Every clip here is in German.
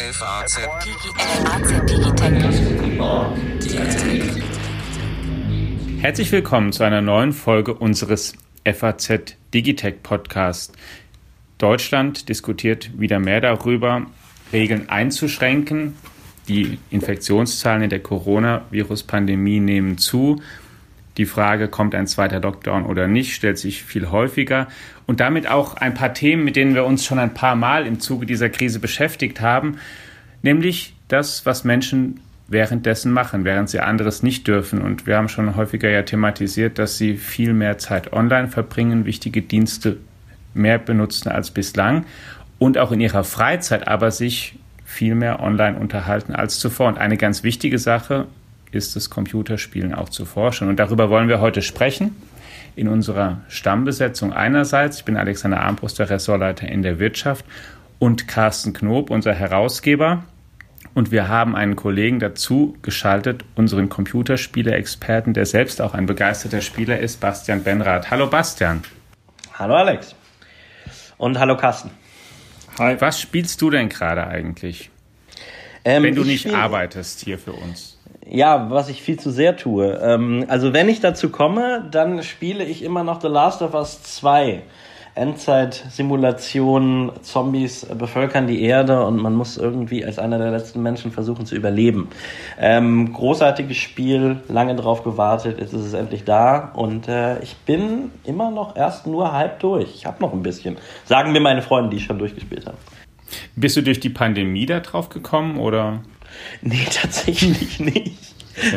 FAZ Herzlich willkommen zu einer neuen Folge unseres FAZ Digitech Podcast. Deutschland diskutiert wieder mehr darüber, Regeln einzuschränken. Die Infektionszahlen in der Coronavirus-Pandemie nehmen zu. Die Frage, kommt ein zweiter Lockdown oder nicht, stellt sich viel häufiger. Und damit auch ein paar Themen, mit denen wir uns schon ein paar Mal im Zuge dieser Krise beschäftigt haben, nämlich das, was Menschen währenddessen machen, während sie anderes nicht dürfen. Und wir haben schon häufiger ja thematisiert, dass sie viel mehr Zeit online verbringen, wichtige Dienste mehr benutzen als bislang und auch in ihrer Freizeit aber sich viel mehr online unterhalten als zuvor. Und eine ganz wichtige Sache, ist das Computerspielen auch zu forschen. Und darüber wollen wir heute sprechen in unserer Stammbesetzung einerseits. Ich bin Alexander Armbruster, der Ressortleiter in der Wirtschaft und Carsten Knob, unser Herausgeber. Und wir haben einen Kollegen dazu geschaltet, unseren Computerspiele-Experten, der selbst auch ein begeisterter Spieler ist, Bastian Benrath. Hallo Bastian. Hallo Alex. Und hallo Carsten. Hi. Was spielst du denn gerade eigentlich? Ähm, wenn du nicht arbeitest hier für uns ja, was ich viel zu sehr tue. Ähm, also wenn ich dazu komme, dann spiele ich immer noch The Last of Us 2. Endzeit-Simulation, Zombies bevölkern die Erde und man muss irgendwie als einer der letzten Menschen versuchen zu überleben. Ähm, großartiges Spiel, lange drauf gewartet, jetzt ist es endlich da und äh, ich bin immer noch erst nur halb durch. Ich habe noch ein bisschen. Sagen mir meine Freunde, die schon durchgespielt haben. Bist du durch die Pandemie da drauf gekommen oder? Nee, tatsächlich nicht.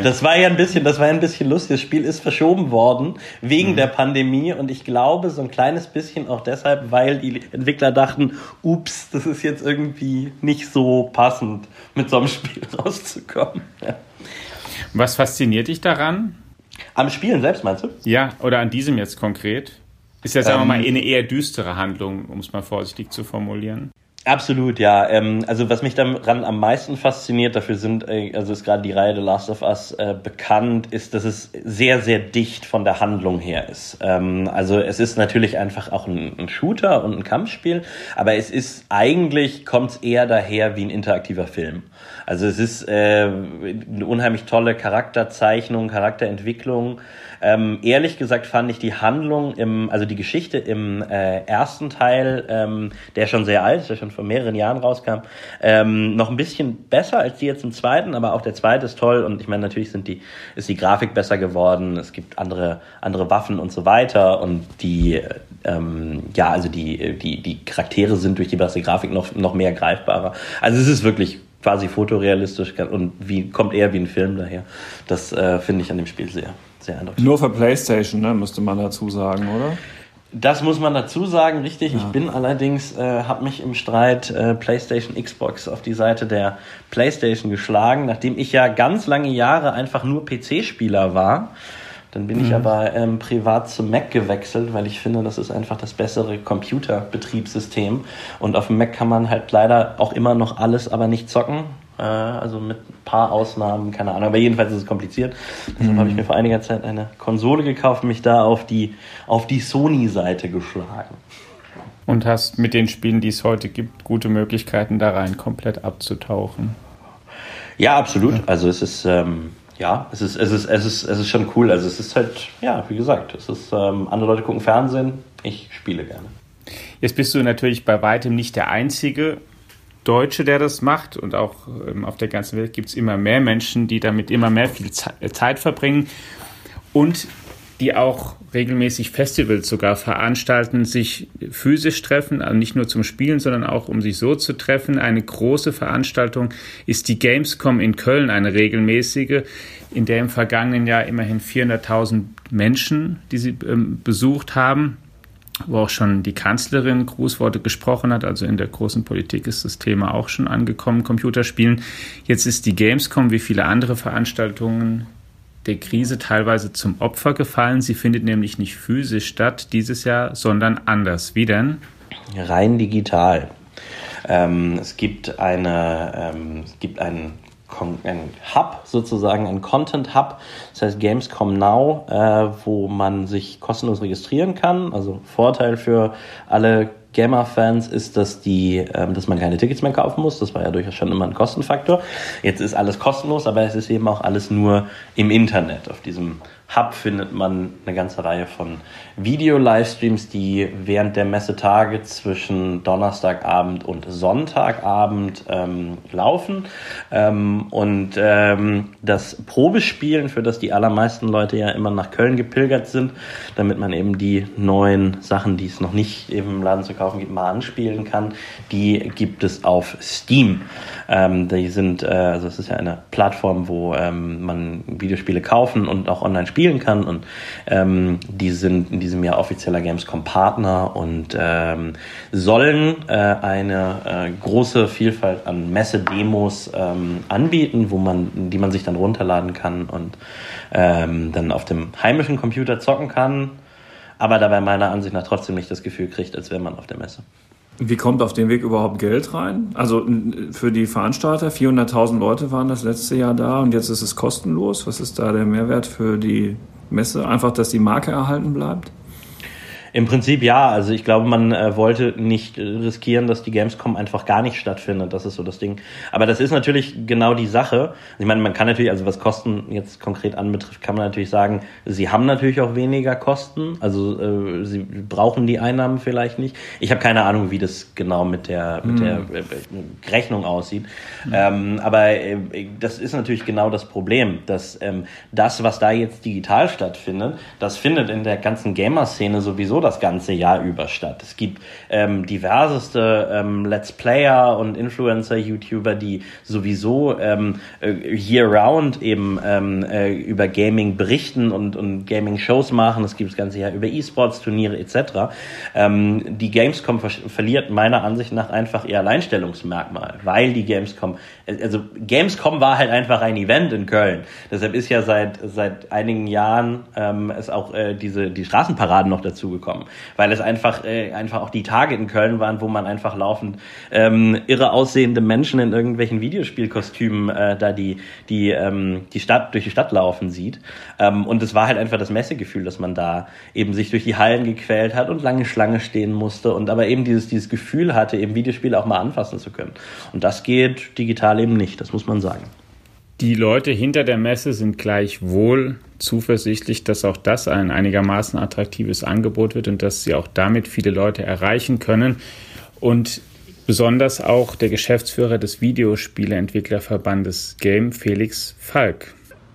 Das war ja ein bisschen, das war ja ein bisschen lustig. Das Spiel ist verschoben worden wegen mhm. der Pandemie und ich glaube so ein kleines bisschen auch deshalb, weil die Entwickler dachten, ups, das ist jetzt irgendwie nicht so passend, mit so einem Spiel rauszukommen. Ja. Was fasziniert dich daran? Am Spielen selbst meinst du? Ja, oder an diesem jetzt konkret? Ist ja, sagen wir mal, ähm. eine eher düstere Handlung, um es mal vorsichtig zu formulieren. Absolut, ja. Ähm, also was mich daran am meisten fasziniert, dafür sind, äh, also ist gerade die Reihe The Last of Us äh, bekannt, ist, dass es sehr, sehr dicht von der Handlung her ist. Ähm, also es ist natürlich einfach auch ein, ein, Shooter und ein Kampfspiel, aber es ist eigentlich, kommt es eher daher wie ein interaktiver Film. Also es ist äh, eine unheimlich tolle Charakterzeichnung, Charakterentwicklung. Ähm, ehrlich gesagt fand ich die Handlung im, also die Geschichte im äh, ersten Teil, ähm, der schon sehr alt ist, der schon vor mehreren Jahren rauskam, ähm, noch ein bisschen besser als die jetzt im zweiten, aber auch der zweite ist toll und ich meine, natürlich sind die, ist die Grafik besser geworden, es gibt andere, andere Waffen und so weiter und die, ähm, ja, also die, die, die Charaktere sind durch die bessere Grafik noch, noch mehr greifbarer. Also es ist wirklich quasi fotorealistisch und wie, kommt eher wie ein Film daher. Das äh, finde ich an dem Spiel sehr, sehr eindrucksvoll. Nur für PlayStation, ne, müsste man dazu sagen, oder? Das muss man dazu sagen, richtig. Ja. Ich bin allerdings, äh, habe mich im Streit äh, PlayStation Xbox auf die Seite der PlayStation geschlagen, nachdem ich ja ganz lange Jahre einfach nur PC-Spieler war dann bin mhm. ich aber ähm, privat zum Mac gewechselt, weil ich finde, das ist einfach das bessere Computerbetriebssystem. Und auf dem Mac kann man halt leider auch immer noch alles, aber nicht zocken. Äh, also mit ein paar Ausnahmen, keine Ahnung. Aber jedenfalls ist es kompliziert. Deshalb mhm. habe ich mir vor einiger Zeit eine Konsole gekauft, mich da auf die, auf die Sony-Seite geschlagen. Und hast mit den Spielen, die es heute gibt, gute Möglichkeiten da rein komplett abzutauchen. Ja, absolut. Also es ist. Ähm, ja, es ist, es ist, es ist, es ist schon cool. Also es ist halt, ja, wie gesagt, es ist, ähm, andere Leute gucken Fernsehen, ich spiele gerne. Jetzt bist du natürlich bei weitem nicht der einzige Deutsche, der das macht. Und auch ähm, auf der ganzen Welt gibt es immer mehr Menschen, die damit immer mehr viel Zeit verbringen. Und die auch regelmäßig Festivals sogar veranstalten, sich physisch treffen, also nicht nur zum Spielen, sondern auch um sich so zu treffen. Eine große Veranstaltung ist die Gamescom in Köln, eine regelmäßige, in der im vergangenen Jahr immerhin 400.000 Menschen, die sie ähm, besucht haben, wo auch schon die Kanzlerin Grußworte gesprochen hat. Also in der großen Politik ist das Thema auch schon angekommen, Computerspielen. Jetzt ist die Gamescom wie viele andere Veranstaltungen der Krise teilweise zum Opfer gefallen. Sie findet nämlich nicht physisch statt dieses Jahr, sondern anders. Wie denn? Rein digital. Ähm, es gibt eine, ähm, es gibt einen ein Hub sozusagen, ein Content Hub, das heißt Gamescom Now, äh, wo man sich kostenlos registrieren kann. Also Vorteil für alle Gamer-Fans ist, dass die, ähm, dass man keine Tickets mehr kaufen muss. Das war ja durchaus schon immer ein Kostenfaktor. Jetzt ist alles kostenlos, aber es ist eben auch alles nur im Internet auf diesem Hub findet man eine ganze Reihe von Video-Livestreams, die während der Messetage zwischen Donnerstagabend und Sonntagabend ähm, laufen. Ähm, und ähm, das Probespielen, für das die allermeisten Leute ja immer nach Köln gepilgert sind, damit man eben die neuen Sachen, die es noch nicht eben im Laden zu kaufen gibt, mal anspielen kann, die gibt es auf Steam. Ähm, die sind, äh, also es ist ja eine Plattform, wo ähm, man Videospiele kaufen und auch online spielen kann. Und ähm, die sind in diesem Jahr offizieller Gamescom-Partner und ähm, sollen äh, eine äh, große Vielfalt an Messe-Demos ähm, anbieten, wo man, die man sich dann runterladen kann und ähm, dann auf dem heimischen Computer zocken kann, aber dabei meiner Ansicht nach trotzdem nicht das Gefühl kriegt, als wäre man auf der Messe. Wie kommt auf dem Weg überhaupt Geld rein? Also für die Veranstalter, 400.000 Leute waren das letzte Jahr da und jetzt ist es kostenlos. Was ist da der Mehrwert für die Messe? Einfach, dass die Marke erhalten bleibt? Im Prinzip ja. Also ich glaube, man äh, wollte nicht riskieren, dass die Gamescom einfach gar nicht stattfindet. Das ist so das Ding. Aber das ist natürlich genau die Sache. Ich meine, man kann natürlich, also was Kosten jetzt konkret anbetrifft, kann man natürlich sagen, sie haben natürlich auch weniger Kosten. Also äh, sie brauchen die Einnahmen vielleicht nicht. Ich habe keine Ahnung, wie das genau mit der, mit der hm. äh, Rechnung aussieht. Mhm. Ähm, aber äh, das ist natürlich genau das Problem, dass ähm, das, was da jetzt digital stattfindet, das findet in der ganzen Gamer-Szene sowieso das ganze Jahr über statt. Es gibt ähm, diverseste ähm, Let's Player und Influencer, YouTuber, die sowieso ähm, äh, year-round eben ähm, äh, über Gaming berichten und, und Gaming-Shows machen. Es gibt das ganze Jahr über E-Sports-Turniere etc. Ähm, die Gamescom ver verliert meiner Ansicht nach einfach ihr Alleinstellungsmerkmal, weil die Gamescom, also Gamescom war halt einfach ein Event in Köln. Deshalb ist ja seit seit einigen Jahren ähm, es auch äh, diese die Straßenparaden noch dazu bekommen, weil es einfach äh, einfach auch die Tage in Köln waren, wo man einfach laufend ähm, irre aussehende Menschen in irgendwelchen Videospielkostümen äh, da die die ähm, die Stadt durch die Stadt laufen sieht. Ähm, und es war halt einfach das Messegefühl, dass man da eben sich durch die Hallen gequält hat und lange Schlange stehen musste und aber eben dieses dieses Gefühl hatte, eben Videospiele auch mal anfassen zu können. Und das geht digital eben nicht, das muss man sagen. Die Leute hinter der Messe sind gleichwohl zuversichtlich, dass auch das ein einigermaßen attraktives Angebot wird und dass sie auch damit viele Leute erreichen können. Und besonders auch der Geschäftsführer des Videospieleentwicklerverbandes Game, Felix Falk.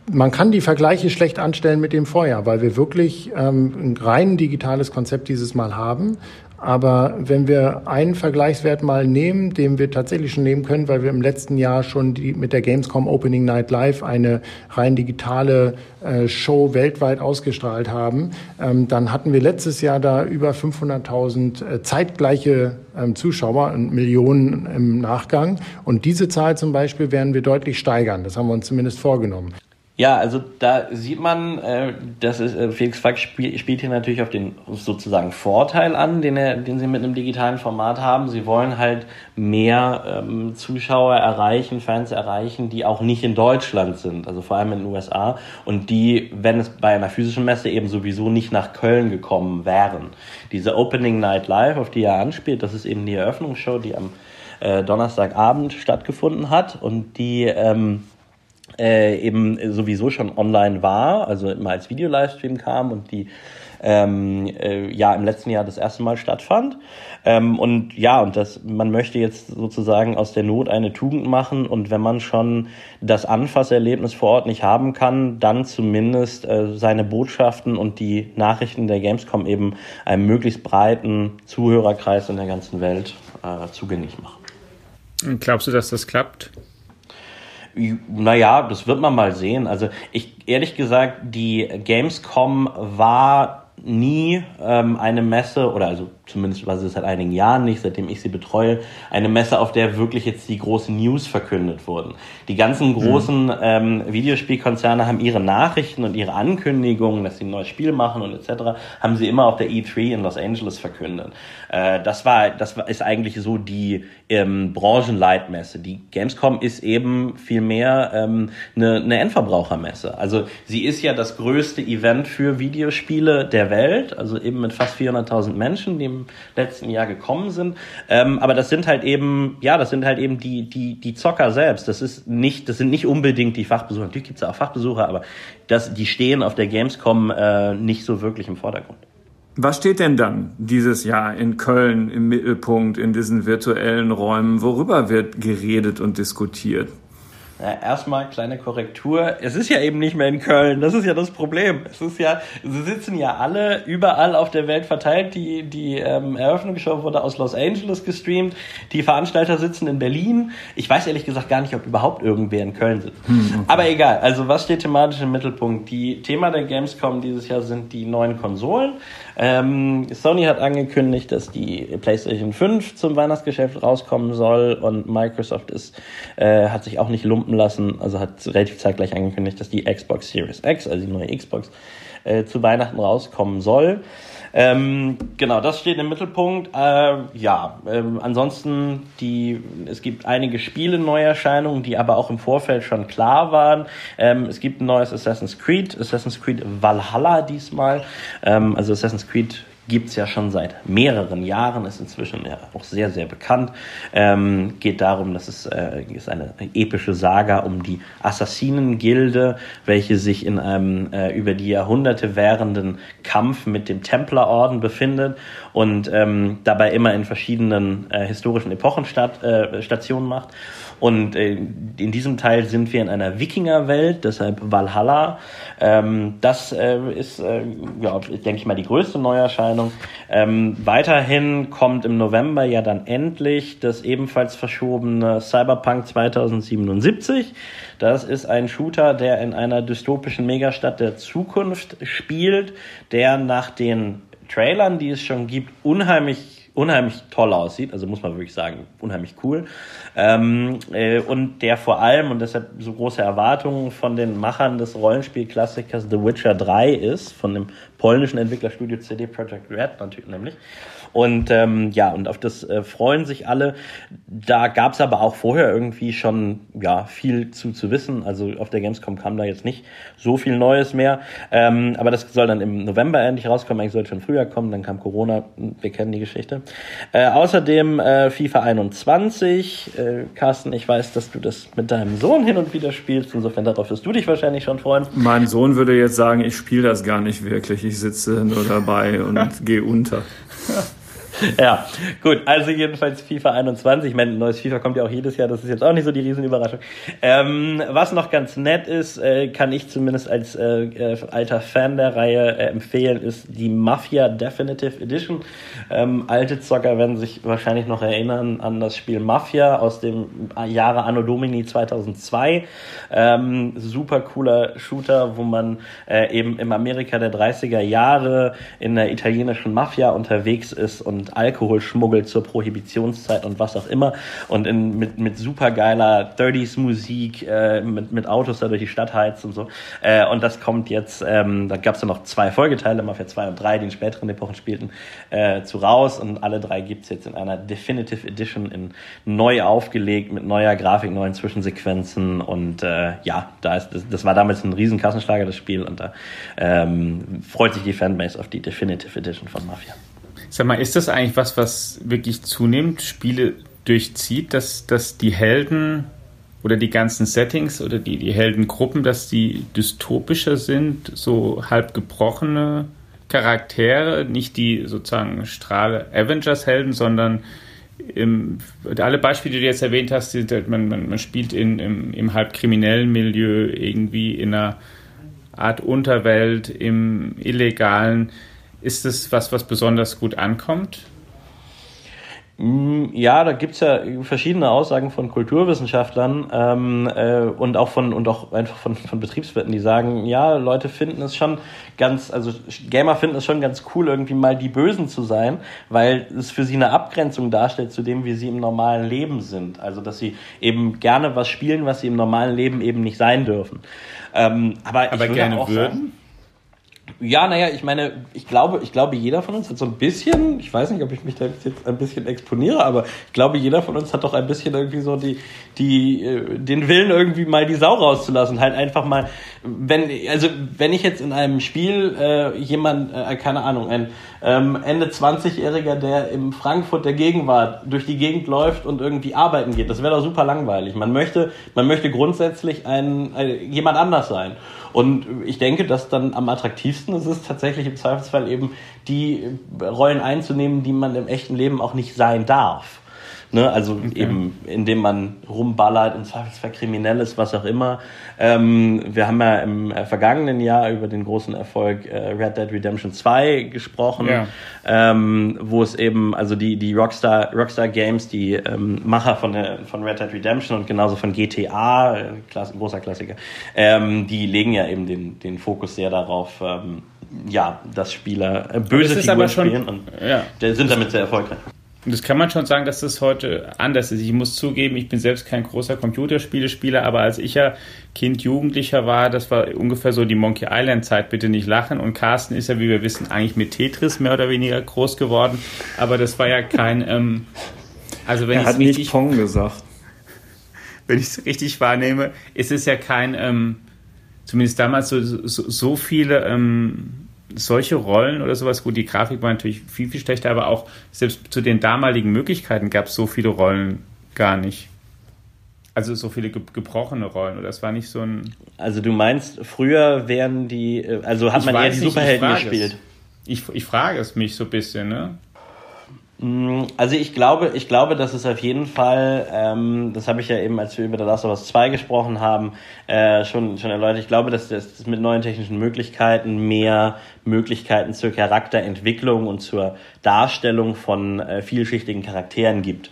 Man kann die Vergleiche schlecht anstellen mit dem Vorjahr, weil wir wirklich ähm, ein rein digitales Konzept dieses Mal haben. Aber wenn wir einen Vergleichswert mal nehmen, den wir tatsächlich schon nehmen können, weil wir im letzten Jahr schon die, mit der Gamescom Opening Night Live eine rein digitale äh, Show weltweit ausgestrahlt haben, ähm, dann hatten wir letztes Jahr da über 500.000 äh, zeitgleiche ähm, Zuschauer und Millionen im Nachgang. Und diese Zahl zum Beispiel werden wir deutlich steigern. Das haben wir uns zumindest vorgenommen. Ja, also da sieht man, äh, dass es, äh, Felix Falk spiel, spielt hier natürlich auf den sozusagen Vorteil an, den, er, den sie mit einem digitalen Format haben. Sie wollen halt mehr ähm, Zuschauer erreichen, Fans erreichen, die auch nicht in Deutschland sind, also vor allem in den USA und die, wenn es bei einer physischen Messe eben sowieso nicht nach Köln gekommen wären. Diese Opening Night Live, auf die er anspielt, das ist eben die Eröffnungsshow, die am äh, Donnerstagabend stattgefunden hat und die ähm, äh, eben sowieso schon online war, also immer als Video-Livestream kam und die ähm, äh, ja im letzten Jahr das erste Mal stattfand. Ähm, und ja, und das, man möchte jetzt sozusagen aus der Not eine Tugend machen und wenn man schon das Anfasserlebnis vor Ort nicht haben kann, dann zumindest äh, seine Botschaften und die Nachrichten der Gamescom eben einem möglichst breiten Zuhörerkreis in der ganzen Welt äh, zugänglich machen. Glaubst du, dass das klappt? Naja, das wird man mal sehen. Also ich ehrlich gesagt, die Gamescom war nie ähm, eine Messe, oder also zumindest war sie seit einigen Jahren nicht, seitdem ich sie betreue, eine Messe, auf der wirklich jetzt die großen News verkündet wurden. Die ganzen großen mhm. ähm, Videospielkonzerne haben ihre Nachrichten und ihre Ankündigungen, dass sie ein neues Spiel machen und etc., haben sie immer auf der E3 in Los Angeles verkündet. Äh, das war, das ist eigentlich so die ähm, Branchenleitmesse. Die Gamescom ist eben viel mehr ähm, eine, eine Endverbrauchermesse. Also sie ist ja das größte Event für Videospiele der Welt, also eben mit fast 400.000 Menschen, die letzten Jahr gekommen sind. Ähm, aber das sind halt eben, ja, das sind halt eben die, die, die Zocker selbst. Das ist nicht, das sind nicht unbedingt die Fachbesucher. Natürlich gibt es auch Fachbesucher, aber das, die stehen auf der Gamescom äh, nicht so wirklich im Vordergrund. Was steht denn dann dieses Jahr in Köln im Mittelpunkt, in diesen virtuellen Räumen? Worüber wird geredet und diskutiert? Ja, erstmal kleine Korrektur. Es ist ja eben nicht mehr in Köln. Das ist ja das Problem. Es ist ja, sie sitzen ja alle überall auf der Welt verteilt. Die, die ähm, Eröffnungsshow wurde aus Los Angeles gestreamt. Die Veranstalter sitzen in Berlin. Ich weiß ehrlich gesagt gar nicht, ob überhaupt irgendwer in Köln sitzt. Hm, okay. Aber egal. Also was steht thematisch im Mittelpunkt? Die Thema der Gamescom dieses Jahr sind die neuen Konsolen. Ähm, Sony hat angekündigt, dass die PlayStation 5 zum Weihnachtsgeschäft rauskommen soll und Microsoft ist, äh, hat sich auch nicht lumpen lassen, also hat relativ zeitgleich angekündigt, dass die Xbox Series X, also die neue Xbox, äh, zu Weihnachten rauskommen soll. Ähm, genau, das steht im Mittelpunkt. Äh, ja, ähm, ansonsten die, es gibt einige Spiele Neuerscheinungen, die aber auch im Vorfeld schon klar waren. Ähm, es gibt ein neues Assassin's Creed, Assassin's Creed Valhalla diesmal. Ähm, also Assassin's Creed gibt's ja schon seit mehreren Jahren, ist inzwischen ja auch sehr, sehr bekannt. Ähm, geht darum, dass es äh, ist eine epische Saga um die Assassinengilde, welche sich in einem äh, über die Jahrhunderte währenden Kampf mit dem Templerorden befindet und ähm, dabei immer in verschiedenen äh, historischen Epochen statt, äh, Stationen macht. Und äh, in diesem Teil sind wir in einer Wikingerwelt, deshalb Valhalla. Ähm, das äh, ist, äh, ja, denke ich mal, die größte Neuerscheinung. Ähm, weiterhin kommt im November ja dann endlich das ebenfalls verschobene Cyberpunk 2077. Das ist ein Shooter, der in einer dystopischen Megastadt der Zukunft spielt, der nach den Trailern, die es schon gibt, unheimlich unheimlich toll aussieht, also muss man wirklich sagen, unheimlich cool. Ähm, äh, und der vor allem, und deshalb so große Erwartungen von den Machern des Rollenspielklassikers The Witcher 3 ist, von dem polnischen Entwicklerstudio CD Projekt Red natürlich nämlich. Und ähm, ja, und auf das äh, freuen sich alle. Da gab es aber auch vorher irgendwie schon ja viel zu, zu wissen. Also auf der Gamescom kam da jetzt nicht so viel Neues mehr. Ähm, aber das soll dann im November endlich rauskommen. Eigentlich sollte schon früher kommen. Dann kam Corona. Wir kennen die Geschichte. Äh, außerdem äh, FIFA 21. Äh, Carsten, ich weiß, dass du das mit deinem Sohn hin und wieder spielst. Insofern darauf wirst du dich wahrscheinlich schon freuen. Mein Sohn würde jetzt sagen, ich spiele das gar nicht wirklich. Ich sitze nur dabei und gehe unter. ja, gut, also jedenfalls FIFA 21. Ich meine, neues FIFA kommt ja auch jedes Jahr, das ist jetzt auch nicht so die Riesenüberraschung. Ähm, was noch ganz nett ist, äh, kann ich zumindest als äh, äh, alter Fan der Reihe äh, empfehlen, ist die Mafia Definitive Edition. Ähm, alte Zocker werden sich wahrscheinlich noch erinnern an das Spiel Mafia aus dem Jahre Anno Domini 2002. Ähm, super cooler Shooter, wo man äh, eben im Amerika der 30er Jahre in der italienischen Mafia unterwegs ist und und Alkohol schmuggelt zur Prohibitionszeit und was auch immer und in, mit, mit supergeiler 30s Musik, äh, mit, mit Autos da durch die Stadt heizt und so. Äh, und das kommt jetzt, ähm, da gab es ja noch zwei Folgeteile, Mafia 2 und 3, die in späteren Epochen spielten, äh, zu raus und alle drei gibt's jetzt in einer Definitive Edition in neu aufgelegt mit neuer Grafik, neuen Zwischensequenzen und äh, ja, da ist das, das war damals ein riesen Kassenschlager, das Spiel und da ähm, freut sich die Fanbase auf die Definitive Edition von Mafia. Sag mal, ist das eigentlich was, was wirklich zunehmend Spiele durchzieht, dass, dass die Helden oder die ganzen Settings oder die, die Heldengruppen, dass die dystopischer sind, so halb gebrochene Charaktere, nicht die sozusagen Strahle Avengers-Helden, sondern im, alle Beispiele, die du jetzt erwähnt hast, sind, halt, man, man, man spielt in, im, im halb kriminellen Milieu irgendwie in einer Art Unterwelt, im illegalen. Ist es was, was besonders gut ankommt? Mm, ja, da gibt's ja verschiedene Aussagen von Kulturwissenschaftlern ähm, äh, und auch von und auch einfach von, von Betriebswirten, die sagen, ja, Leute finden es schon ganz, also Gamer finden es schon ganz cool, irgendwie mal die Bösen zu sein, weil es für sie eine Abgrenzung darstellt zu dem, wie sie im normalen Leben sind. Also dass sie eben gerne was spielen, was sie im normalen Leben eben nicht sein dürfen. Ähm, aber, aber gerne würden. Sagen, ja, naja, ich meine, ich glaube, ich glaube, jeder von uns hat so ein bisschen, ich weiß nicht, ob ich mich da jetzt ein bisschen exponiere, aber ich glaube, jeder von uns hat doch ein bisschen irgendwie so die, die, äh, den Willen irgendwie mal die Sau rauszulassen, halt einfach mal wenn, also wenn ich jetzt in einem Spiel äh, jemand, äh, keine Ahnung, ein ähm, Ende 20-Jähriger, der im Frankfurt der Gegenwart durch die Gegend läuft und irgendwie arbeiten geht, das wäre doch super langweilig. Man möchte, man möchte grundsätzlich ein, ein, jemand anders sein. Und ich denke, dass dann am attraktivsten ist es tatsächlich im Zweifelsfall eben die Rollen einzunehmen, die man im echten Leben auch nicht sein darf. Ne? Also okay. eben, indem man rumballert, im Zweifelsfall kriminell ist, was auch immer. Ähm, wir haben ja im äh, vergangenen Jahr über den großen Erfolg äh, Red Dead Redemption 2 gesprochen, ja. ähm, wo es eben, also die, die Rockstar, Rockstar Games, die ähm, Macher von, der, von Red Dead Redemption und genauso von GTA, äh, Klasse, großer Klassiker, ähm, die legen ja eben den, den Fokus sehr darauf, ähm, ja, dass Spieler äh, böse das Figuren spielen und ja. sind damit sehr erfolgreich. Und das kann man schon sagen, dass das heute anders ist. Ich muss zugeben, ich bin selbst kein großer Computerspielespieler, aber als ich ja Kind, Jugendlicher war, das war ungefähr so die Monkey Island Zeit, bitte nicht lachen. Und Carsten ist ja, wie wir wissen, eigentlich mit Tetris mehr oder weniger groß geworden. Aber das war ja kein, ähm, also wenn ich es richtig, Pong gesagt. Wenn ich es richtig wahrnehme, ist es ja kein, ähm, zumindest damals so, so, so viele, ähm, solche Rollen oder sowas, gut, die Grafik war natürlich viel, viel schlechter, aber auch selbst zu den damaligen Möglichkeiten gab es so viele Rollen gar nicht. Also so viele ge gebrochene Rollen oder es war nicht so ein. Also du meinst, früher wären die, äh, also hat man eher die Superhelden gespielt. Ich, ich frage es mich so ein bisschen, ne? Mm, also ich glaube, ich glaube, dass es auf jeden Fall, ähm, das habe ich ja eben, als wir über The Last of Us 2 gesprochen haben, äh, schon, schon erläutert, ich glaube, dass es mit neuen technischen Möglichkeiten mehr Möglichkeiten zur Charakterentwicklung und zur Darstellung von äh, vielschichtigen Charakteren gibt.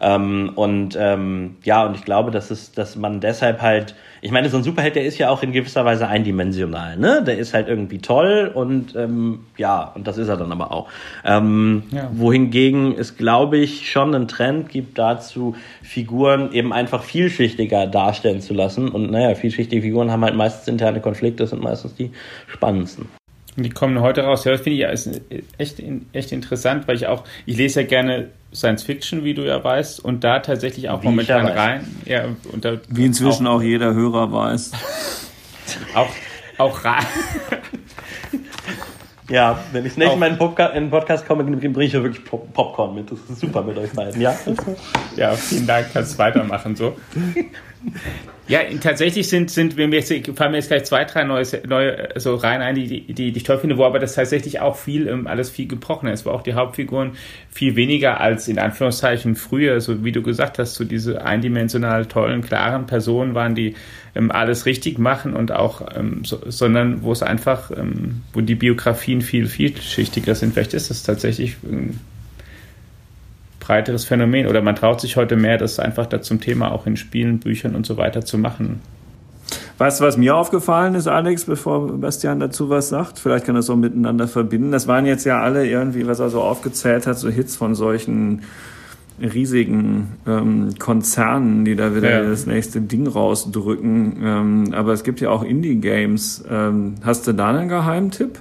Ähm, und ähm, ja, und ich glaube, dass es, dass man deshalb halt, ich meine, so ein Superheld, der ist ja auch in gewisser Weise eindimensional, ne? Der ist halt irgendwie toll und ähm, ja, und das ist er dann aber auch. Ähm, ja. Wohingegen es, glaube ich, schon einen Trend gibt dazu, Figuren eben einfach vielschichtiger darstellen zu lassen. Und naja, vielschichtige Figuren haben halt meistens interne Konflikte, sind meistens die spannendsten. Die kommen heute raus. Ja, das finde ich ja echt, echt interessant, weil ich auch, ich lese ja gerne Science Fiction, wie du ja weißt, und da tatsächlich auch wie momentan rein. Ja, und da wie inzwischen auch, auch jeder Hörer weiß. auch, auch rein. Ja, wenn ich nicht mal in den Podcast komme, bringe ich ja wirklich Popcorn mit. Das ist super mit euch beiden, ja? Ja, vielen Dank, kannst weitermachen so. Ja, tatsächlich sind, sind wir jetzt, fallen mir jetzt gleich zwei, drei neue, neue so rein ein, die, die, die ich toll finde, wo aber das tatsächlich auch viel, ähm, alles viel gebrochen ist, wo auch die Hauptfiguren viel weniger als in Anführungszeichen früher, so wie du gesagt hast, so diese eindimensional tollen, klaren Personen waren, die ähm, alles richtig machen und auch, ähm, so, sondern wo es einfach, ähm, wo die Biografien viel vielschichtiger sind. Vielleicht ist das tatsächlich ähm, breiteres Phänomen oder man traut sich heute mehr, das einfach da zum Thema auch in Spielen, Büchern und so weiter zu machen. Weißt du, was mir aufgefallen ist, Alex, bevor Bastian dazu was sagt? Vielleicht kann das auch miteinander verbinden. Das waren jetzt ja alle irgendwie, was er so aufgezählt hat, so Hits von solchen riesigen ähm, Konzernen, die da wieder ja. das nächste Ding rausdrücken. Ähm, aber es gibt ja auch Indie-Games. Ähm, hast du da einen Geheimtipp?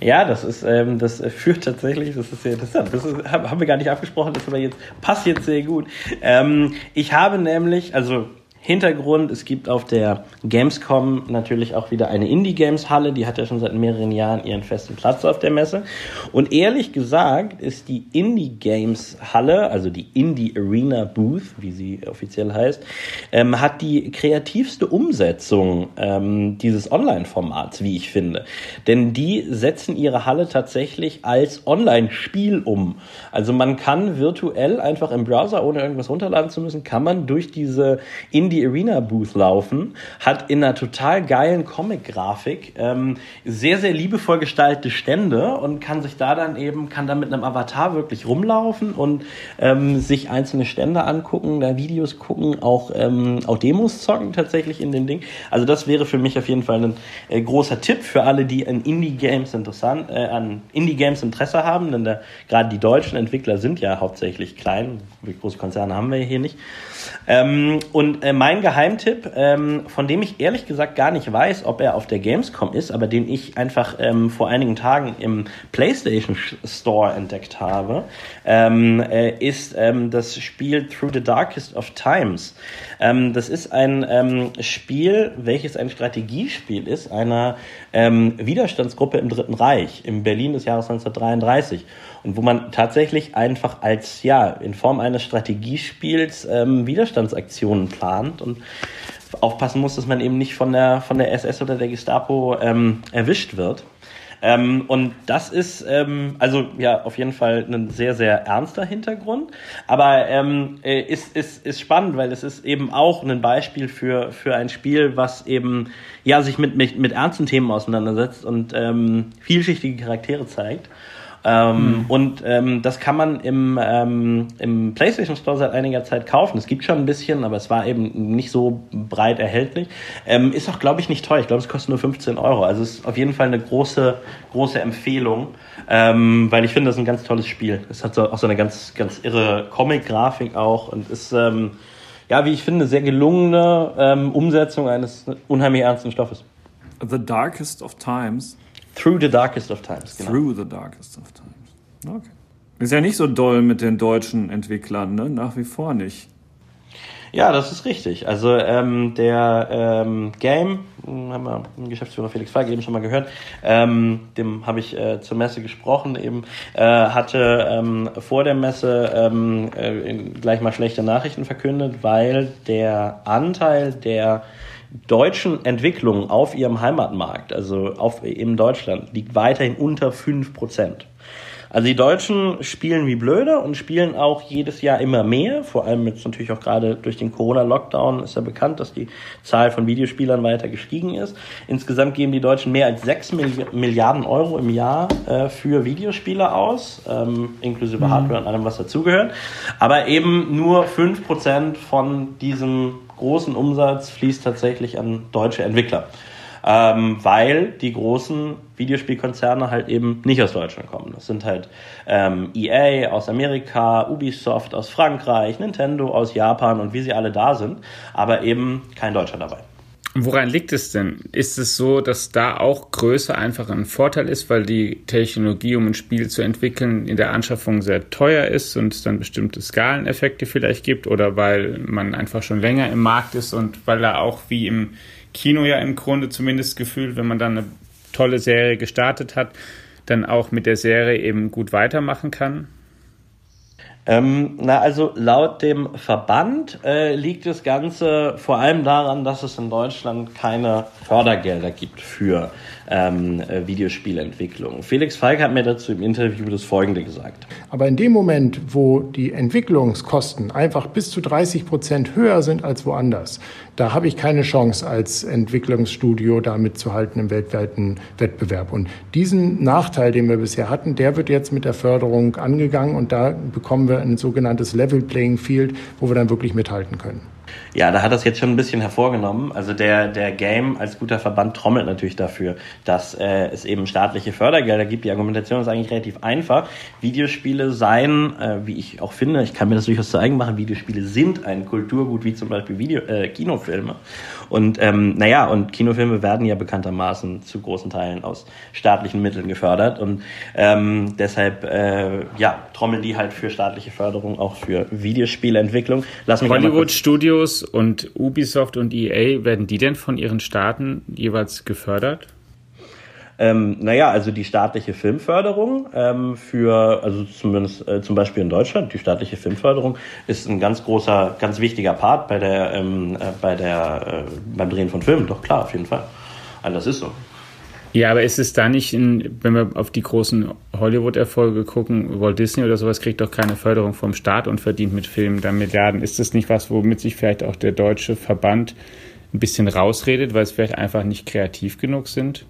Ja, das ist, ähm, das führt tatsächlich, das ist sehr interessant. Das ist, haben wir gar nicht abgesprochen, das aber jetzt passt jetzt sehr gut. Ähm, ich habe nämlich, also Hintergrund, es gibt auf der Gamescom natürlich auch wieder eine Indie-Games-Halle, die hat ja schon seit mehreren Jahren ihren festen Platz auf der Messe. Und ehrlich gesagt ist die Indie-Games-Halle, also die Indie-Arena Booth, wie sie offiziell heißt, ähm, hat die kreativste Umsetzung ähm, dieses Online-Formats, wie ich finde. Denn die setzen ihre Halle tatsächlich als Online-Spiel um. Also man kann virtuell einfach im Browser, ohne irgendwas runterladen zu müssen, kann man durch diese Indie die Arena Booth laufen, hat in einer total geilen Comic-Grafik ähm, sehr, sehr liebevoll gestaltete Stände und kann sich da dann eben, kann da mit einem Avatar wirklich rumlaufen und ähm, sich einzelne Stände angucken, da Videos gucken, auch, ähm, auch Demos zocken tatsächlich in den Ding. Also das wäre für mich auf jeden Fall ein äh, großer Tipp für alle, die an Indie-Games interessant, äh, an Indie-Games Interesse haben, denn gerade die deutschen Entwickler sind ja hauptsächlich klein, große Konzerne haben wir hier nicht. Ähm, und ähm, mein Geheimtipp, ähm, von dem ich ehrlich gesagt gar nicht weiß, ob er auf der Gamescom ist, aber den ich einfach ähm, vor einigen Tagen im PlayStation Store entdeckt habe, ähm, äh, ist ähm, das Spiel Through the Darkest of Times. Ähm, das ist ein ähm, Spiel, welches ein Strategiespiel ist, einer ähm, Widerstandsgruppe im Dritten Reich, im Berlin des Jahres 1933 und wo man tatsächlich einfach als, ja, in Form eines Strategiespiels ähm, Widerstandsaktionen plant und aufpassen muss, dass man eben nicht von der, von der SS oder der Gestapo ähm, erwischt wird. Ähm, und das ist ähm, also ja auf jeden Fall ein sehr, sehr ernster Hintergrund. Aber ähm, äh, ist, ist, ist spannend, weil es ist eben auch ein Beispiel für, für ein Spiel, was eben ja sich mit, mit, mit ernsten Themen auseinandersetzt und ähm, vielschichtige Charaktere zeigt. Ähm, mhm. Und ähm, das kann man im, ähm, im PlayStation Store seit einiger Zeit kaufen. Es gibt schon ein bisschen, aber es war eben nicht so breit erhältlich. Ähm, ist auch, glaube ich, nicht teuer. Ich glaube, es kostet nur 15 Euro. Also es ist auf jeden Fall eine große, große Empfehlung, ähm, weil ich finde, das ist ein ganz tolles Spiel. Es hat so, auch so eine ganz, ganz irre Comic-Grafik auch und ist ähm, ja, wie ich finde, sehr gelungene ähm, Umsetzung eines unheimlich ernsten Stoffes. The Darkest of Times Through the Darkest of Times. Genau. Through the Darkest of Times. Okay. Ist ja nicht so doll mit den deutschen Entwicklern, ne? Nach wie vor nicht. Ja, das ist richtig. Also ähm, der ähm, Game, hm, haben wir den Geschäftsführer Felix Feig eben schon mal gehört, ähm, dem habe ich äh, zur Messe gesprochen, eben äh, hatte ähm, vor der Messe ähm, äh, gleich mal schlechte Nachrichten verkündet, weil der Anteil der deutschen Entwicklungen auf ihrem Heimatmarkt, also auf, in Deutschland, liegt weiterhin unter 5%. Also die Deutschen spielen wie blöde und spielen auch jedes Jahr immer mehr. Vor allem jetzt natürlich auch gerade durch den Corona-Lockdown ist ja bekannt, dass die Zahl von Videospielern weiter gestiegen ist. Insgesamt geben die Deutschen mehr als 6 Milliarden Euro im Jahr äh, für Videospiele aus, ähm, inklusive mhm. Hardware und allem, was dazugehört. Aber eben nur 5% von diesem großen Umsatz fließt tatsächlich an deutsche Entwickler. Ähm, weil die großen Videospielkonzerne halt eben nicht aus Deutschland kommen. Das sind halt ähm, EA aus Amerika, Ubisoft aus Frankreich, Nintendo aus Japan und wie sie alle da sind, aber eben kein Deutscher dabei. Woran liegt es denn? Ist es so, dass da auch Größe einfach ein Vorteil ist, weil die Technologie, um ein Spiel zu entwickeln, in der Anschaffung sehr teuer ist und es dann bestimmte Skaleneffekte vielleicht gibt oder weil man einfach schon länger im Markt ist und weil da auch wie im Kino ja im Grunde zumindest gefühlt, wenn man dann eine tolle Serie gestartet hat, dann auch mit der Serie eben gut weitermachen kann? Ähm, na, also laut dem Verband äh, liegt das Ganze vor allem daran, dass es in Deutschland keine Fördergelder gibt für ähm, äh, Videospielentwicklung. Felix Falk hat mir dazu im Interview das Folgende gesagt. Aber in dem Moment, wo die Entwicklungskosten einfach bis zu 30 Prozent höher sind als woanders, da habe ich keine Chance als Entwicklungsstudio da mitzuhalten im weltweiten Wettbewerb. Und diesen Nachteil, den wir bisher hatten, der wird jetzt mit der Förderung angegangen und da bekommen wir ein sogenanntes Level Playing Field, wo wir dann wirklich mithalten können. Ja, da hat das jetzt schon ein bisschen hervorgenommen. Also der, der Game als guter Verband trommelt natürlich dafür, dass äh, es eben staatliche Fördergelder gibt. Die Argumentation ist eigentlich relativ einfach. Videospiele seien, äh, wie ich auch finde, ich kann mir das durchaus zu eigen machen, Videospiele sind ein Kulturgut, wie zum Beispiel Video, äh, Kinofilme. Und ähm, naja, und Kinofilme werden ja bekanntermaßen zu großen Teilen aus staatlichen Mitteln gefördert. Und ähm, deshalb äh, ja, trommeln die halt für staatliche Förderung, auch für Videospielentwicklung. Lass mich Hollywood Studios und Ubisoft und EA, werden die denn von ihren Staaten jeweils gefördert? Ähm, naja, also die staatliche Filmförderung ähm, für, also zumindest äh, zum Beispiel in Deutschland, die staatliche Filmförderung ist ein ganz großer, ganz wichtiger Part bei der, ähm, äh, bei der, äh, beim Drehen von Filmen. Doch klar, auf jeden Fall. Also das ist so. Ja, aber ist es da nicht, in, wenn wir auf die großen Hollywood-Erfolge gucken, Walt Disney oder sowas kriegt doch keine Förderung vom Staat und verdient mit Filmen dann Milliarden. Ist das nicht was, womit sich vielleicht auch der deutsche Verband ein bisschen rausredet, weil es vielleicht einfach nicht kreativ genug sind?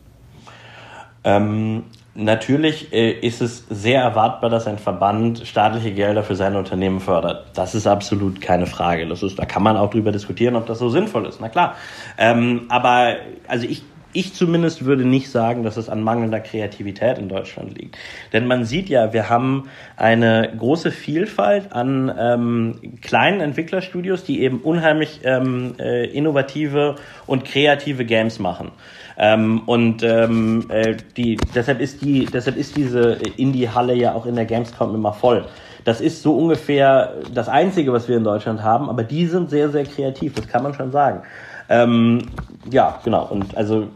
Ähm, natürlich äh, ist es sehr erwartbar, dass ein Verband staatliche Gelder für seine Unternehmen fördert. Das ist absolut keine Frage. Das ist, da kann man auch drüber diskutieren, ob das so sinnvoll ist. Na klar. Ähm, aber also ich ich zumindest würde nicht sagen, dass es an mangelnder Kreativität in Deutschland liegt. Denn man sieht ja, wir haben eine große Vielfalt an ähm, kleinen Entwicklerstudios, die eben unheimlich ähm, äh, innovative und kreative Games machen. Ähm, und ähm, äh, die, deshalb, ist die, deshalb ist diese Indie-Halle ja auch in der Gamescom immer voll. Das ist so ungefähr das Einzige, was wir in Deutschland haben, aber die sind sehr, sehr kreativ, das kann man schon sagen. Ähm, ja, genau. Und also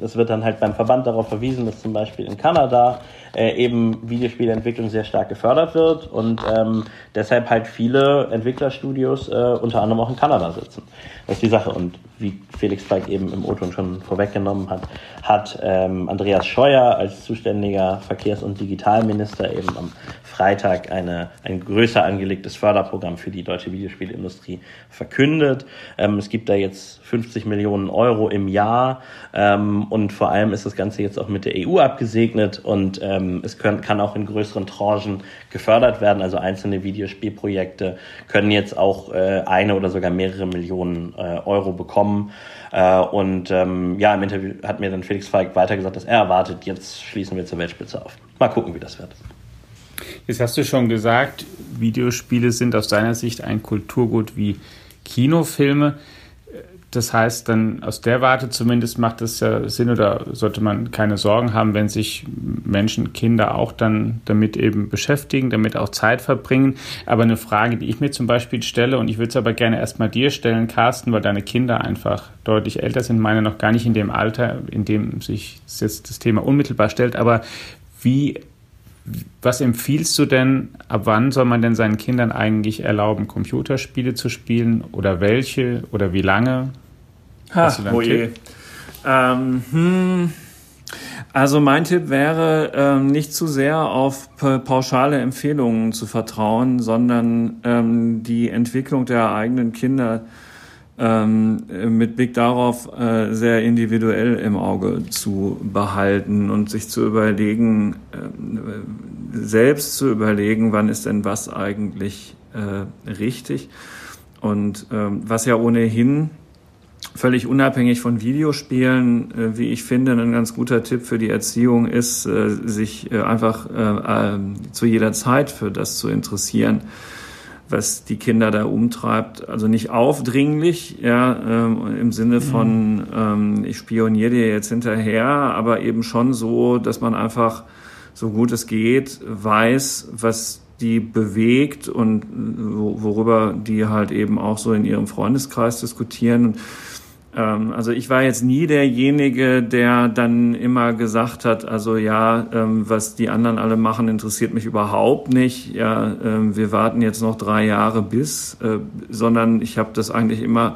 es wird dann halt beim Verband darauf verwiesen, dass zum Beispiel in Kanada äh, eben Videospielentwicklung sehr stark gefördert wird und ähm, deshalb halt viele Entwicklerstudios äh, unter anderem auch in Kanada sitzen. Das ist die Sache. Und wie Felix Feig eben im O-Ton schon vorweggenommen hat, hat ähm, Andreas Scheuer als zuständiger Verkehrs- und Digitalminister eben am Freitag eine, ein größer angelegtes Förderprogramm für die deutsche Videospielindustrie verkündet. Ähm, es gibt da jetzt 50 Millionen Euro im Jahr ähm, und vor allem ist das Ganze jetzt auch mit der EU abgesegnet und ähm, es können, kann auch in größeren Tranchen gefördert werden. Also einzelne Videospielprojekte können jetzt auch äh, eine oder sogar mehrere Millionen äh, Euro bekommen. Äh, und ähm, ja, im Interview hat mir dann Felix Feig weiter gesagt, dass er erwartet, jetzt schließen wir zur Weltspitze auf. Mal gucken, wie das wird. Jetzt hast du schon gesagt, Videospiele sind aus deiner Sicht ein Kulturgut wie Kinofilme. Das heißt, dann aus der Warte zumindest macht es ja Sinn oder sollte man keine Sorgen haben, wenn sich Menschen, Kinder auch dann damit eben beschäftigen, damit auch Zeit verbringen. Aber eine Frage, die ich mir zum Beispiel stelle, und ich würde es aber gerne erstmal dir stellen, Carsten, weil deine Kinder einfach deutlich älter sind, meine noch gar nicht in dem Alter, in dem sich jetzt das Thema unmittelbar stellt. Aber wie was empfiehlst du denn, ab wann soll man denn seinen Kindern eigentlich erlauben, Computerspiele zu spielen oder welche oder wie lange? Ha, Hast du da oh je. Ähm, hm. Also mein Tipp wäre, ähm, nicht zu sehr auf pauschale Empfehlungen zu vertrauen, sondern ähm, die Entwicklung der eigenen Kinder ähm, mit Blick darauf äh, sehr individuell im Auge zu behalten und sich zu überlegen, äh, selbst zu überlegen, wann ist denn was eigentlich äh, richtig. Und ähm, was ja ohnehin völlig unabhängig von Videospielen, äh, wie ich finde, ein ganz guter Tipp für die Erziehung ist, äh, sich äh, einfach zu jeder Zeit für das zu interessieren was die Kinder da umtreibt. Also nicht aufdringlich, ja, ähm, im Sinne von, mhm. ähm, ich spioniere dir jetzt hinterher, aber eben schon so, dass man einfach so gut es geht weiß, was die bewegt und worüber die halt eben auch so in ihrem Freundeskreis diskutieren. Ähm, also ich war jetzt nie derjenige, der dann immer gesagt hat, also ja, ähm, was die anderen alle machen, interessiert mich überhaupt nicht. Ja, ähm, wir warten jetzt noch drei Jahre bis, äh, sondern ich habe das eigentlich immer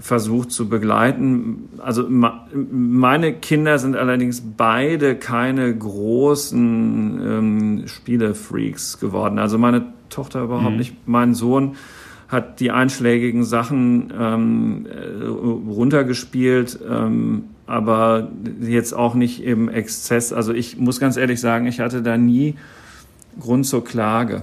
versucht zu begleiten. Also meine Kinder sind allerdings beide keine großen ähm, Spielefreaks geworden. Also meine Tochter überhaupt mhm. nicht. Mein Sohn hat die einschlägigen Sachen ähm, äh, runtergespielt, ähm, aber jetzt auch nicht im Exzess. Also ich muss ganz ehrlich sagen, ich hatte da nie Grund zur Klage.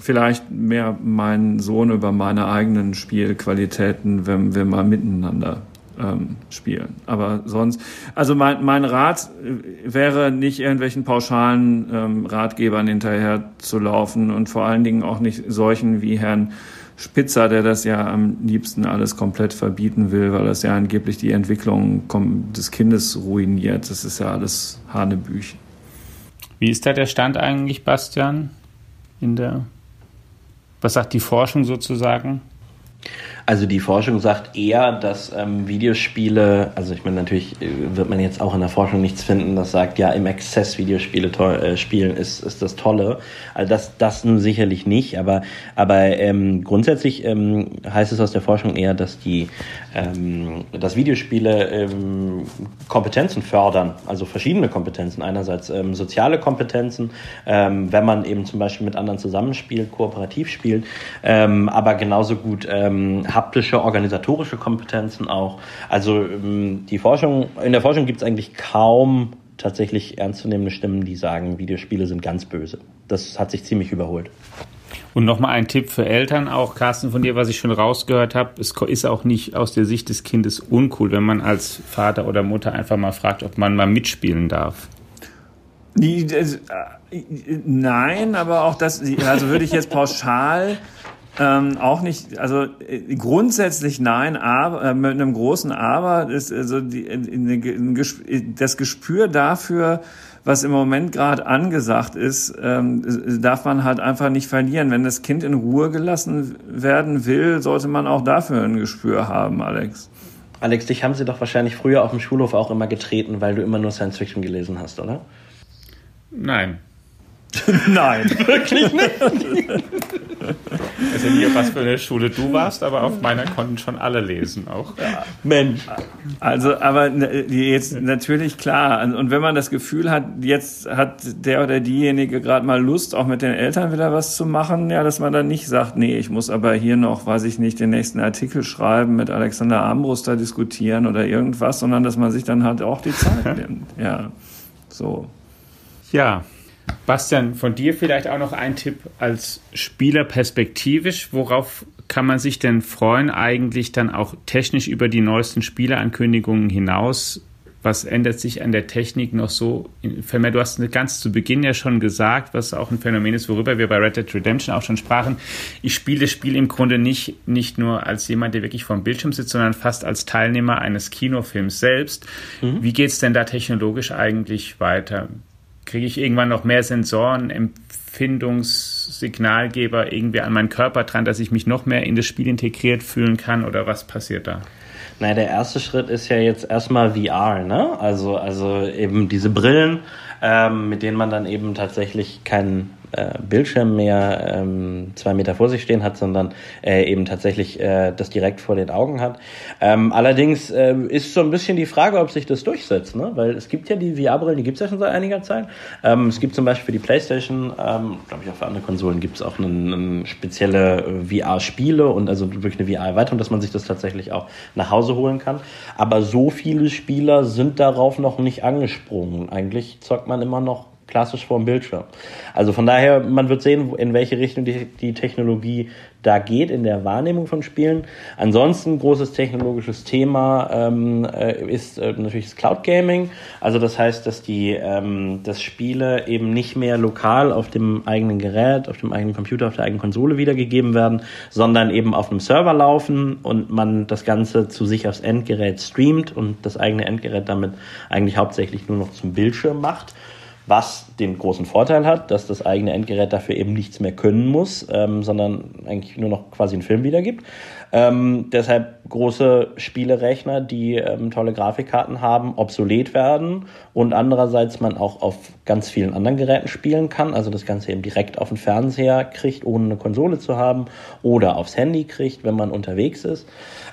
Vielleicht mehr mein Sohn über meine eigenen Spielqualitäten, wenn wir mal miteinander ähm, spielen. Aber sonst, also mein, mein Rat wäre nicht irgendwelchen pauschalen ähm, Ratgebern hinterher zu laufen und vor allen Dingen auch nicht solchen wie Herrn Spitzer, der das ja am liebsten alles komplett verbieten will, weil das ja angeblich die Entwicklung des Kindes ruiniert. Das ist ja alles Hanebüchen. Wie ist da der Stand eigentlich, Bastian? In der, was sagt die Forschung sozusagen? Also die Forschung sagt eher, dass ähm, Videospiele, also ich meine, natürlich äh, wird man jetzt auch in der Forschung nichts finden, das sagt, ja, im Exzess Videospiele äh, spielen ist, ist das Tolle. Also das, das nun sicherlich nicht, aber, aber ähm, grundsätzlich ähm, heißt es aus der Forschung eher, dass die ähm, dass Videospiele ähm, Kompetenzen fördern, also verschiedene Kompetenzen. Einerseits ähm, soziale Kompetenzen, ähm, wenn man eben zum Beispiel mit anderen zusammenspielt, kooperativ spielt, ähm, aber genauso gut ähm, haptische, organisatorische Kompetenzen auch. Also ähm, die Forschung, in der Forschung gibt es eigentlich kaum tatsächlich ernstzunehmende Stimmen, die sagen, Videospiele sind ganz böse. Das hat sich ziemlich überholt. Und nochmal ein Tipp für Eltern auch, Carsten, von dir, was ich schon rausgehört habe. Es ist auch nicht aus der Sicht des Kindes uncool, wenn man als Vater oder Mutter einfach mal fragt, ob man mal mitspielen darf. Nein, aber auch das, also würde ich jetzt pauschal ähm, auch nicht, also äh, grundsätzlich nein, aber äh, mit einem großen Aber ist also die, in, das Gespür dafür, was im Moment gerade angesagt ist, ähm, darf man halt einfach nicht verlieren. Wenn das Kind in Ruhe gelassen werden will, sollte man auch dafür ein Gespür haben, Alex. Alex, dich haben sie doch wahrscheinlich früher auf dem Schulhof auch immer getreten, weil du immer nur Science Fiction gelesen hast, oder? Nein. Nein. Wirklich nicht? Also nicht, auf was für eine Schule du warst, aber auf meiner konnten schon alle lesen auch. Ja. Mensch. Also, aber jetzt natürlich klar. Und wenn man das Gefühl hat, jetzt hat der oder diejenige gerade mal Lust, auch mit den Eltern wieder was zu machen, ja, dass man dann nicht sagt, nee, ich muss aber hier noch, weiß ich nicht, den nächsten Artikel schreiben, mit Alexander Armbruster diskutieren oder irgendwas, sondern dass man sich dann halt auch die Zeit nimmt. Ja, so. Ja, Bastian, von dir vielleicht auch noch ein Tipp als Spieler perspektivisch. Worauf kann man sich denn freuen, eigentlich dann auch technisch über die neuesten Spielerankündigungen hinaus? Was ändert sich an der Technik noch so? Du hast ganz zu Beginn ja schon gesagt, was auch ein Phänomen ist, worüber wir bei Red Dead Redemption auch schon sprachen. Ich spiele das Spiel im Grunde nicht, nicht nur als jemand, der wirklich vor dem Bildschirm sitzt, sondern fast als Teilnehmer eines Kinofilms selbst. Mhm. Wie geht es denn da technologisch eigentlich weiter? Kriege ich irgendwann noch mehr Sensoren, Empfindungssignalgeber irgendwie an meinen Körper dran, dass ich mich noch mehr in das Spiel integriert fühlen kann oder was passiert da? Naja, der erste Schritt ist ja jetzt erstmal VR, ne? Also, also eben diese Brillen, ähm, mit denen man dann eben tatsächlich keinen äh, Bildschirm mehr ähm, zwei Meter vor sich stehen hat, sondern äh, eben tatsächlich äh, das direkt vor den Augen hat. Ähm, allerdings äh, ist so ein bisschen die Frage, ob sich das durchsetzt, ne? weil es gibt ja die VR-Brillen, die gibt es ja schon seit einiger Zeit. Ähm, es gibt zum Beispiel für die Playstation, ähm, glaube ich auch für andere Konsolen gibt es auch eine, spezielle äh, VR-Spiele und also wirklich eine VR-Erweiterung, dass man sich das tatsächlich auch nach Hause holen kann. Aber so viele Spieler sind darauf noch nicht angesprungen. Eigentlich zockt man immer noch klassisch vor dem Bildschirm. Also von daher, man wird sehen, in welche Richtung die, die Technologie da geht in der Wahrnehmung von Spielen. Ansonsten großes technologisches Thema ähm, äh, ist äh, natürlich das Cloud Gaming. Also das heißt, dass die ähm, dass Spiele eben nicht mehr lokal auf dem eigenen Gerät, auf dem eigenen Computer, auf der eigenen Konsole wiedergegeben werden, sondern eben auf einem Server laufen und man das Ganze zu sich aufs Endgerät streamt und das eigene Endgerät damit eigentlich hauptsächlich nur noch zum Bildschirm macht was den großen Vorteil hat, dass das eigene Endgerät dafür eben nichts mehr können muss, ähm, sondern eigentlich nur noch quasi einen Film wiedergibt. Ähm, deshalb große Spielerechner, die ähm, tolle Grafikkarten haben, obsolet werden und andererseits man auch auf ganz vielen anderen Geräten spielen kann, also das Ganze eben direkt auf den Fernseher kriegt, ohne eine Konsole zu haben oder aufs Handy kriegt, wenn man unterwegs ist.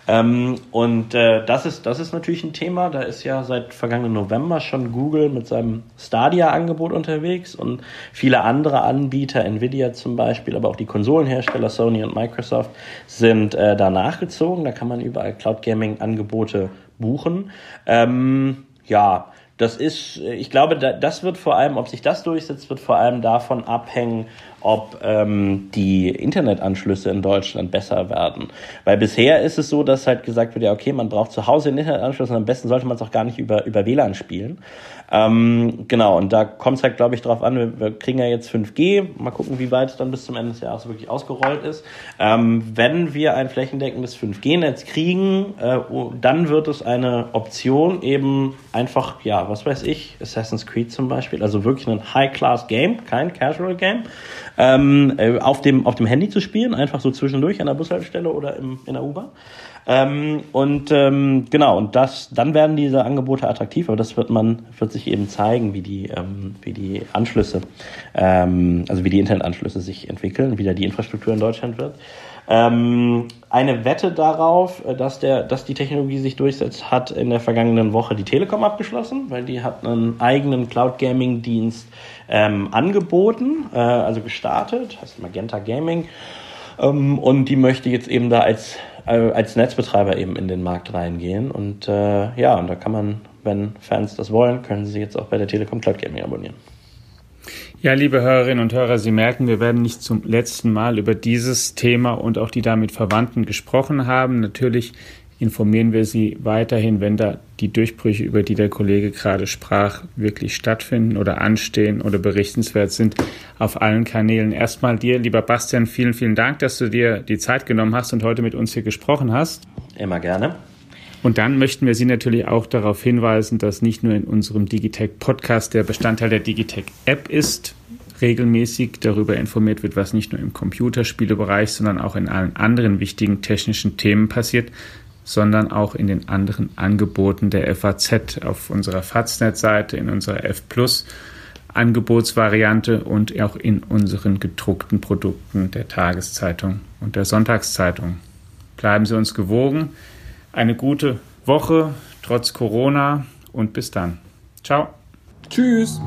Ähm, und äh, das, ist, das ist natürlich ein Thema. Da ist ja seit vergangenen November schon Google mit seinem Stadia-Angebot unterwegs und viele andere Anbieter, Nvidia zum Beispiel, aber auch die Konsolenhersteller Sony und Microsoft sind äh, da nachgezogen. Da kann man überall Cloud Gaming-Angebote buchen. Ähm, ja, das ist, ich glaube, das wird vor allem, ob sich das durchsetzt, wird vor allem davon abhängen, ob ähm, die Internetanschlüsse in Deutschland besser werden. Weil bisher ist es so, dass halt gesagt wird, ja, okay, man braucht zu Hause einen Internetanschluss und am besten sollte man es auch gar nicht über, über WLAN spielen. Ähm, genau, und da kommt es halt, glaube ich, drauf an, wir, wir, kriegen ja jetzt 5G, mal gucken, wie weit es dann bis zum Ende des Jahres wirklich ausgerollt ist. Ähm, wenn wir ein flächendeckendes 5G-Netz kriegen, äh, oh, dann wird es eine Option eben einfach, ja, was weiß ich, Assassin's Creed zum Beispiel, also wirklich ein High-Class-Game, kein Casual-Game, ähm, äh, auf, dem, auf dem Handy zu spielen, einfach so zwischendurch an der Bushaltestelle oder im, in der U-Bahn. Ähm, und ähm, genau, und das, dann werden diese Angebote attraktiv, aber das wird man, wird sich eben zeigen, wie die, ähm, wie die Anschlüsse, ähm, also wie die Internetanschlüsse sich entwickeln, wie da die Infrastruktur in Deutschland wird. Ähm, eine Wette darauf, äh, dass, der, dass die Technologie sich durchsetzt, hat in der vergangenen Woche die Telekom abgeschlossen, weil die hat einen eigenen Cloud Gaming Dienst ähm, angeboten, äh, also gestartet, heißt Magenta Gaming. Ähm, und die möchte jetzt eben da als, äh, als Netzbetreiber eben in den Markt reingehen. Und äh, ja, und da kann man, wenn Fans das wollen, können sie jetzt auch bei der Telekom Cloud Gaming abonnieren. Ja, liebe Hörerinnen und Hörer, Sie merken, wir werden nicht zum letzten Mal über dieses Thema und auch die damit Verwandten gesprochen haben. Natürlich informieren wir Sie weiterhin, wenn da die Durchbrüche, über die der Kollege gerade sprach, wirklich stattfinden oder anstehen oder berichtenswert sind auf allen Kanälen. Erstmal dir, lieber Bastian, vielen, vielen Dank, dass du dir die Zeit genommen hast und heute mit uns hier gesprochen hast. Immer gerne. Und dann möchten wir Sie natürlich auch darauf hinweisen, dass nicht nur in unserem Digitech Podcast, der Bestandteil der Digitech App ist, regelmäßig darüber informiert wird, was nicht nur im Computerspielebereich, sondern auch in allen anderen wichtigen technischen Themen passiert, sondern auch in den anderen Angeboten der FAZ auf unserer Faznet-Seite, in unserer F Plus Angebotsvariante und auch in unseren gedruckten Produkten der Tageszeitung und der Sonntagszeitung. Bleiben Sie uns gewogen. Eine gute Woche trotz Corona und bis dann. Ciao. Tschüss.